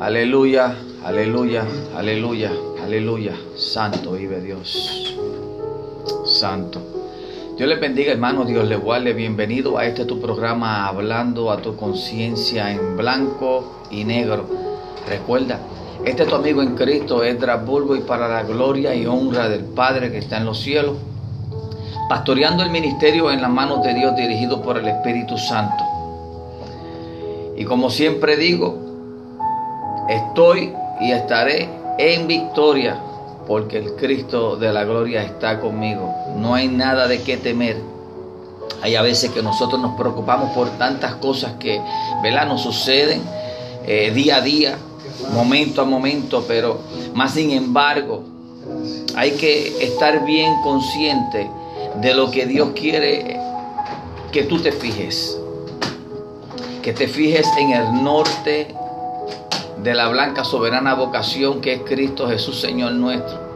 Aleluya, aleluya, aleluya, aleluya. Santo vive Dios. Santo. Dios le bendiga, hermano. Dios le guarde. Bienvenido a este tu programa Hablando a tu conciencia en blanco y negro. Recuerda, este es tu amigo en Cristo, Edra Bulbo, y para la gloria y honra del Padre que está en los cielos, pastoreando el ministerio en las manos de Dios dirigido por el Espíritu Santo. Y como siempre digo, Estoy y estaré en victoria porque el Cristo de la gloria está conmigo. No hay nada de qué temer. Hay a veces que nosotros nos preocupamos por tantas cosas que ¿verdad? nos suceden eh, día a día, momento a momento, pero más sin embargo hay que estar bien consciente de lo que Dios quiere que tú te fijes. Que te fijes en el norte, de la blanca soberana vocación que es Cristo Jesús Señor nuestro.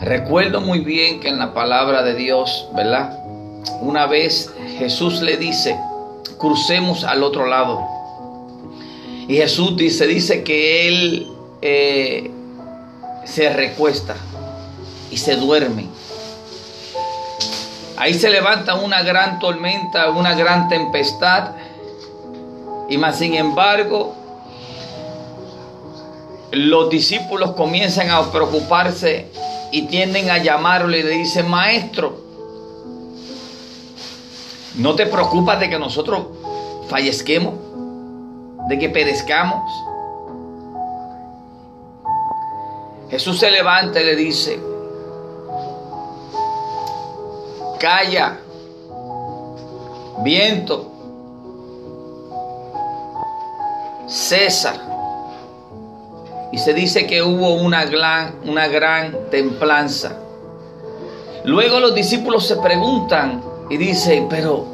Recuerdo muy bien que en la palabra de Dios, ¿verdad? Una vez Jesús le dice, crucemos al otro lado. Y Jesús dice, dice que Él eh, se recuesta y se duerme. Ahí se levanta una gran tormenta, una gran tempestad. Y más sin embargo, los discípulos comienzan a preocuparse y tienden a llamarle y le dicen, maestro, ¿no te preocupas de que nosotros fallezquemos? ¿De que perezcamos? Jesús se levanta y le dice, calla, viento, cesa y se dice que hubo una gran, templanza. Luego los discípulos se preguntan y dicen, pero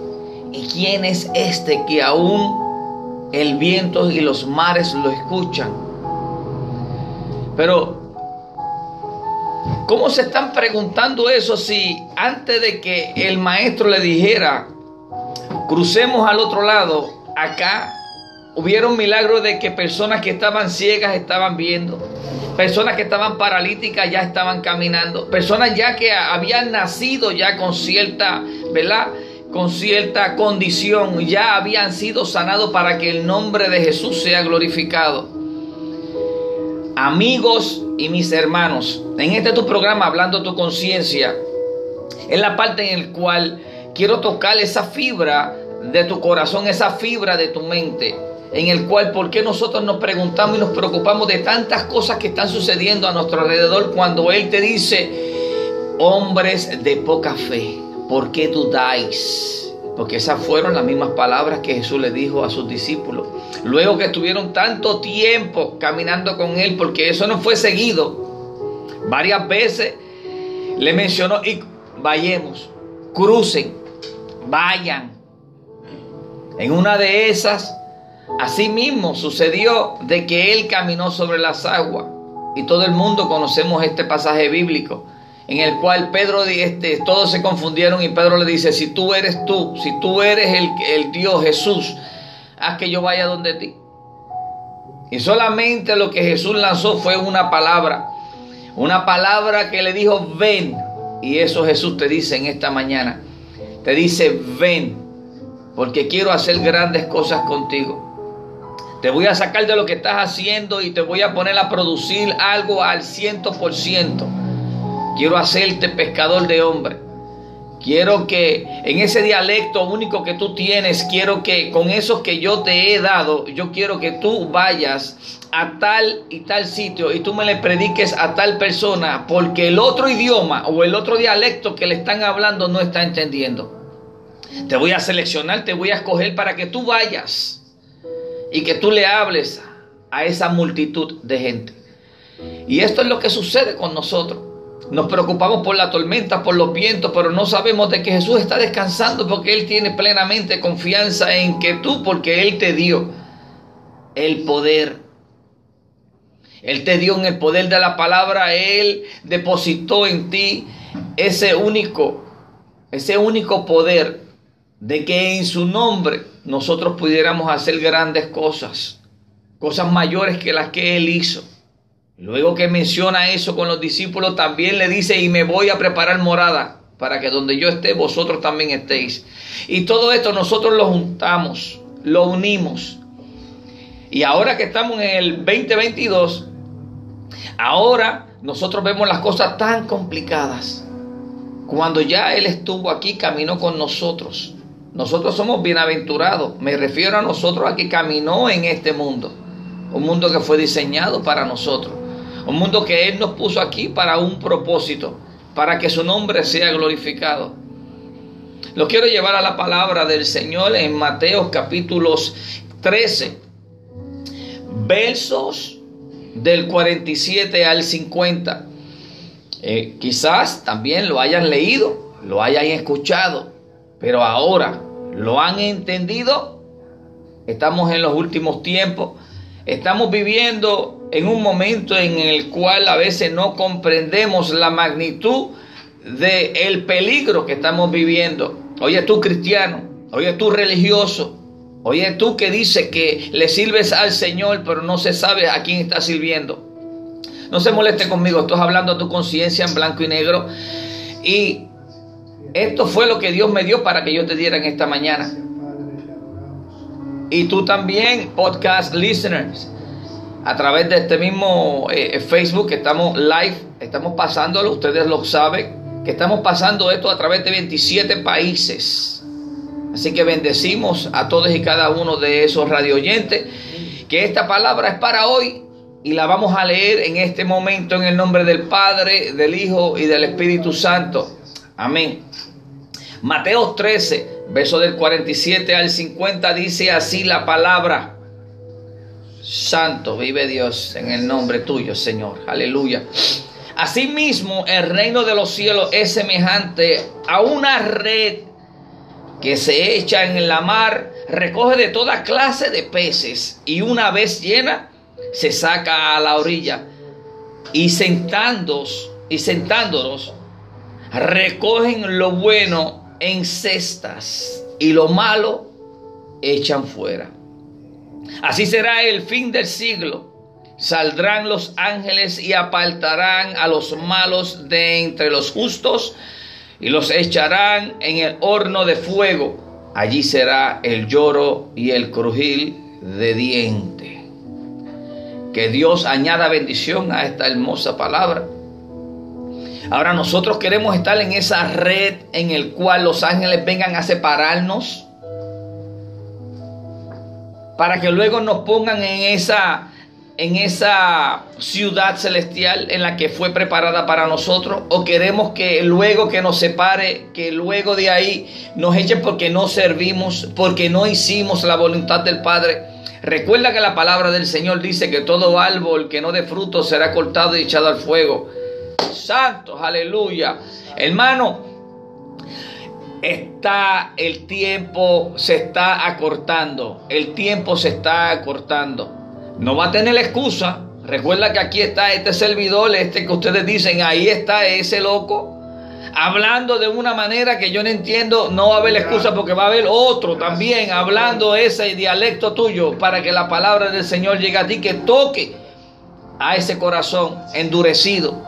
¿y quién es este que aún el viento y los mares lo escuchan? Pero, ¿cómo se están preguntando eso si antes de que el maestro le dijera, crucemos al otro lado, acá Hubieron milagros de que personas que estaban ciegas estaban viendo, personas que estaban paralíticas ya estaban caminando, personas ya que habían nacido ya con cierta, ¿verdad? Con cierta condición, ya habían sido sanados para que el nombre de Jesús sea glorificado. Amigos y mis hermanos, en este tu programa Hablando tu conciencia, es la parte en la cual quiero tocar esa fibra de tu corazón, esa fibra de tu mente en el cual por qué nosotros nos preguntamos y nos preocupamos de tantas cosas que están sucediendo a nuestro alrededor cuando Él te dice, hombres de poca fe, ¿por qué dudáis? Porque esas fueron las mismas palabras que Jesús le dijo a sus discípulos. Luego que estuvieron tanto tiempo caminando con Él, porque eso no fue seguido, varias veces le mencionó, y vayamos, crucen, vayan. En una de esas Asimismo sucedió de que él caminó sobre las aguas. Y todo el mundo conocemos este pasaje bíblico en el cual Pedro, este, todos se confundieron y Pedro le dice, si tú eres tú, si tú eres el, el Dios Jesús, haz que yo vaya donde ti. Y solamente lo que Jesús lanzó fue una palabra, una palabra que le dijo, ven. Y eso Jesús te dice en esta mañana. Te dice, ven, porque quiero hacer grandes cosas contigo. Te voy a sacar de lo que estás haciendo y te voy a poner a producir algo al ciento por ciento. Quiero hacerte pescador de hombre. Quiero que en ese dialecto único que tú tienes, quiero que con esos que yo te he dado, yo quiero que tú vayas a tal y tal sitio y tú me le prediques a tal persona porque el otro idioma o el otro dialecto que le están hablando no está entendiendo. Te voy a seleccionar, te voy a escoger para que tú vayas y que tú le hables a esa multitud de gente. Y esto es lo que sucede con nosotros. Nos preocupamos por la tormenta, por los vientos, pero no sabemos de que Jesús está descansando porque Él tiene plenamente confianza en que tú, porque Él te dio el poder. Él te dio en el poder de la palabra, Él depositó en ti ese único, ese único poder de que en su nombre nosotros pudiéramos hacer grandes cosas. cosas mayores que las que Él hizo. Luego que menciona eso con los discípulos, también le dice, y me voy a preparar morada para que donde yo esté, vosotros también estéis. Y todo esto nosotros lo juntamos, lo unimos. Y ahora que estamos en el 2022, ahora nosotros vemos las cosas tan complicadas. Cuando ya Él estuvo aquí, caminó con nosotros. Nosotros somos bienaventurados. Me refiero a nosotros a que caminó en este mundo. Un mundo que fue diseñado para nosotros. Un mundo que Él nos puso aquí para un propósito. Para que su nombre sea glorificado. Lo quiero llevar a la palabra del Señor en Mateo capítulos 13. Versos del 47 al 50. Eh, quizás también lo hayan leído, lo hayan escuchado, pero ahora lo han entendido. Estamos en los últimos tiempos. Estamos viviendo en un momento en el cual a veces no comprendemos la magnitud del el peligro que estamos viviendo. Oye tú cristiano, oye tú religioso, oye tú que dice que le sirves al Señor pero no se sabe a quién está sirviendo. No se moleste conmigo, estoy hablando a tu conciencia en blanco y negro. Y esto fue lo que Dios me dio para que yo te diera en esta mañana. Y tú también, podcast listeners, a través de este mismo eh, Facebook que estamos live, estamos pasándolo, ustedes lo saben, que estamos pasando esto a través de 27 países. Así que bendecimos a todos y cada uno de esos radio oyentes, que esta palabra es para hoy y la vamos a leer en este momento en el nombre del Padre, del Hijo y del Espíritu Santo. Amén. Mateo 13, verso del 47 al 50 dice así la palabra. Santo, vive Dios en el nombre tuyo, Señor. Aleluya. Asimismo, el reino de los cielos es semejante a una red que se echa en la mar, recoge de toda clase de peces y una vez llena, se saca a la orilla y sentándonos, y sentándonos, recogen lo bueno en cestas y lo malo echan fuera. Así será el fin del siglo. Saldrán los ángeles y apartarán a los malos de entre los justos y los echarán en el horno de fuego. Allí será el lloro y el crujir de dientes. Que Dios añada bendición a esta hermosa palabra. Ahora nosotros queremos estar en esa red en el cual los ángeles vengan a separarnos para que luego nos pongan en esa en esa ciudad celestial en la que fue preparada para nosotros o queremos que luego que nos separe, que luego de ahí nos echen porque no servimos, porque no hicimos la voluntad del Padre. Recuerda que la palabra del Señor dice que todo árbol que no dé fruto será cortado y echado al fuego. Santos, aleluya. Hermano, está el tiempo, se está acortando. El tiempo se está acortando. No va a tener excusa. Recuerda que aquí está este servidor, este que ustedes dicen, ahí está ese loco hablando de una manera que yo no entiendo, no va a haber excusa porque va a haber otro también hablando ese dialecto tuyo para que la palabra del Señor llegue a ti, que toque a ese corazón endurecido.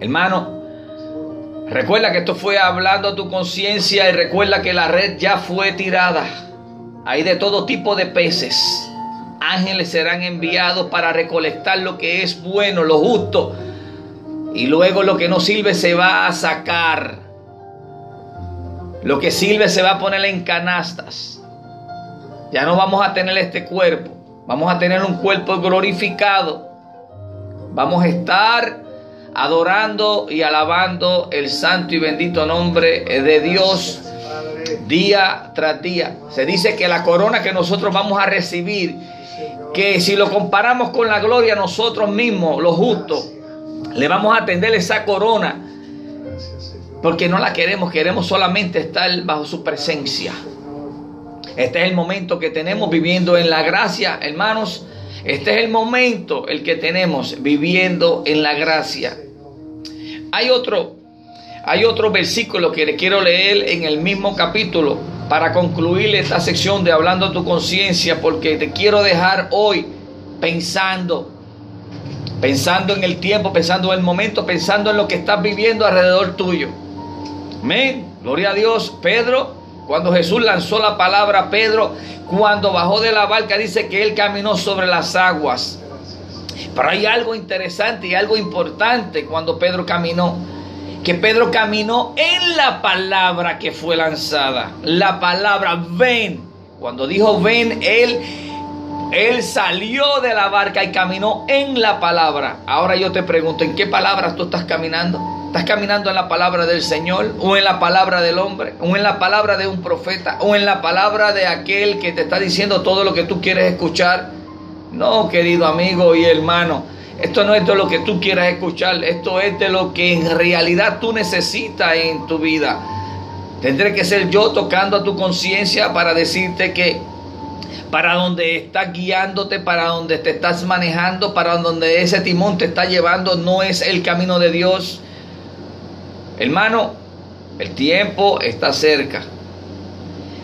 Hermano, recuerda que esto fue hablando a tu conciencia y recuerda que la red ya fue tirada. Hay de todo tipo de peces. Ángeles serán enviados para recolectar lo que es bueno, lo justo y luego lo que no sirve se va a sacar. Lo que sirve se va a poner en canastas. Ya no vamos a tener este cuerpo. Vamos a tener un cuerpo glorificado. Vamos a estar adorando y alabando el santo y bendito nombre de Dios día tras día. Se dice que la corona que nosotros vamos a recibir, que si lo comparamos con la gloria nosotros mismos, los justos, le vamos a atender esa corona. Porque no la queremos, queremos solamente estar bajo su presencia. Este es el momento que tenemos viviendo en la gracia, hermanos. Este es el momento el que tenemos viviendo en la gracia. Hay otro, hay otro versículo que le quiero leer en el mismo capítulo para concluir esta sección de Hablando a tu conciencia, porque te quiero dejar hoy pensando, pensando en el tiempo, pensando en el momento, pensando en lo que estás viviendo alrededor tuyo. Amén. Gloria a Dios. Pedro, cuando Jesús lanzó la palabra, Pedro, cuando bajó de la barca, dice que él caminó sobre las aguas. Pero hay algo interesante y algo importante cuando Pedro caminó. Que Pedro caminó en la palabra que fue lanzada. La palabra ven. Cuando dijo ven, él, él salió de la barca y caminó en la palabra. Ahora yo te pregunto, ¿en qué palabras tú estás caminando? ¿Estás caminando en la palabra del Señor? ¿O en la palabra del hombre? ¿O en la palabra de un profeta? ¿O en la palabra de aquel que te está diciendo todo lo que tú quieres escuchar? No, querido amigo y hermano, esto no es de lo que tú quieras escuchar, esto es de lo que en realidad tú necesitas en tu vida. Tendré que ser yo tocando a tu conciencia para decirte que para donde estás guiándote, para donde te estás manejando, para donde ese timón te está llevando, no es el camino de Dios. Hermano, el tiempo está cerca.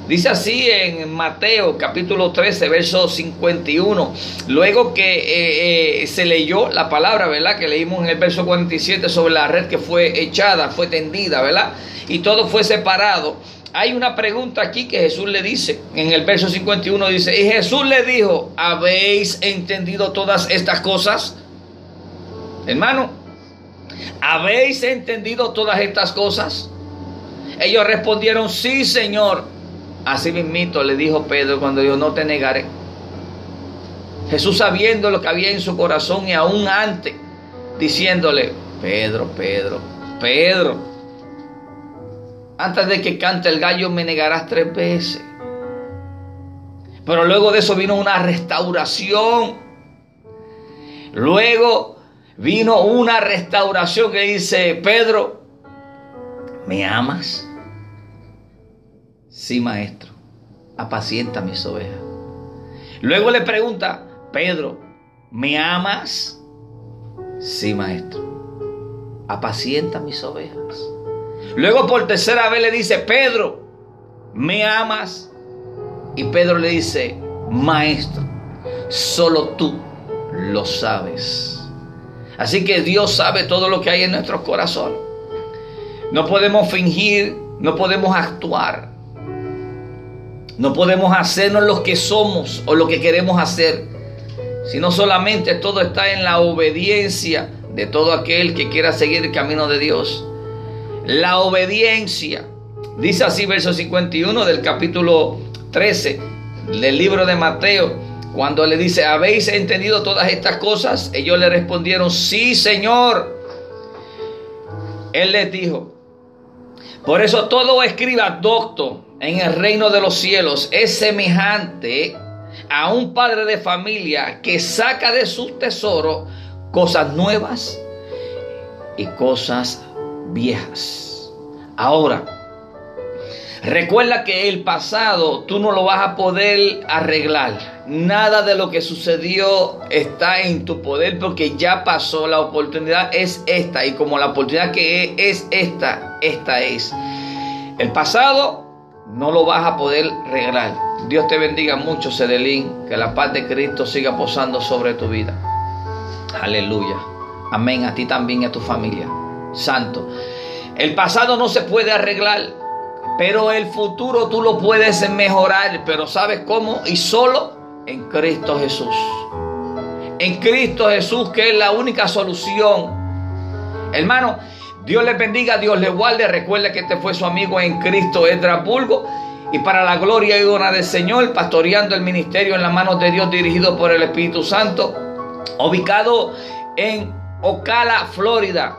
Dice así en Mateo capítulo 13, verso 51. Luego que eh, eh, se leyó la palabra, ¿verdad? Que leímos en el verso 47 sobre la red que fue echada, fue tendida, ¿verdad? Y todo fue separado. Hay una pregunta aquí que Jesús le dice. En el verso 51 dice, y Jesús le dijo, ¿habéis entendido todas estas cosas? Hermano, ¿habéis entendido todas estas cosas? Ellos respondieron, sí, Señor. Así mismito le dijo Pedro cuando yo no te negaré. Jesús sabiendo lo que había en su corazón y aún antes diciéndole, Pedro, Pedro, Pedro, antes de que cante el gallo me negarás tres veces. Pero luego de eso vino una restauración. Luego vino una restauración que dice, Pedro, ¿me amas? Sí, maestro, apacienta mis ovejas. Luego le pregunta, Pedro, ¿me amas? Sí, maestro, apacienta mis ovejas. Luego por tercera vez le dice, Pedro, ¿me amas? Y Pedro le dice, maestro, solo tú lo sabes. Así que Dios sabe todo lo que hay en nuestro corazón. No podemos fingir, no podemos actuar no podemos hacernos lo que somos o lo que queremos hacer, sino solamente todo está en la obediencia de todo aquel que quiera seguir el camino de Dios. La obediencia. Dice así verso 51 del capítulo 13 del libro de Mateo. Cuando le dice, ¿habéis entendido todas estas cosas? Ellos le respondieron, sí, Señor. Él les dijo, por eso todo escriba docto en el reino de los cielos es semejante a un padre de familia que saca de sus tesoros cosas nuevas y cosas viejas. Ahora, recuerda que el pasado tú no lo vas a poder arreglar. Nada de lo que sucedió está en tu poder porque ya pasó. La oportunidad es esta y como la oportunidad que es esta, esta es. El pasado no lo vas a poder regalar. Dios te bendiga mucho, Cedelín. Que la paz de Cristo siga posando sobre tu vida. Aleluya. Amén. A ti también y a tu familia. Santo. El pasado no se puede arreglar, pero el futuro tú lo puedes mejorar. Pero ¿sabes cómo? Y solo en Cristo Jesús. En Cristo Jesús, que es la única solución. Hermano, Dios les bendiga, Dios les guarde. Recuerde que este fue su amigo en Cristo, Bulgo. Y para la gloria y honra del Señor, pastoreando el ministerio en las manos de Dios, dirigido por el Espíritu Santo, ubicado en Ocala, Florida,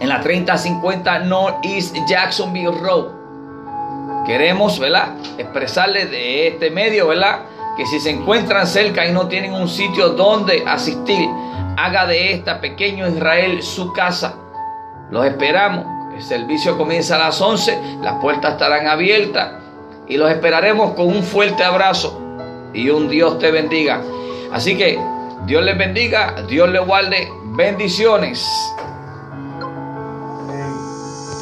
en la 3050 Northeast Jacksonville Road. Queremos, ¿verdad? Expresarles de este medio, ¿verdad? Que si se encuentran cerca y no tienen un sitio donde asistir, haga de esta pequeño Israel su casa los esperamos. El servicio comienza a las 11. Las puertas estarán abiertas. Y los esperaremos con un fuerte abrazo. Y un Dios te bendiga. Así que Dios les bendiga. Dios les guarde. Bendiciones.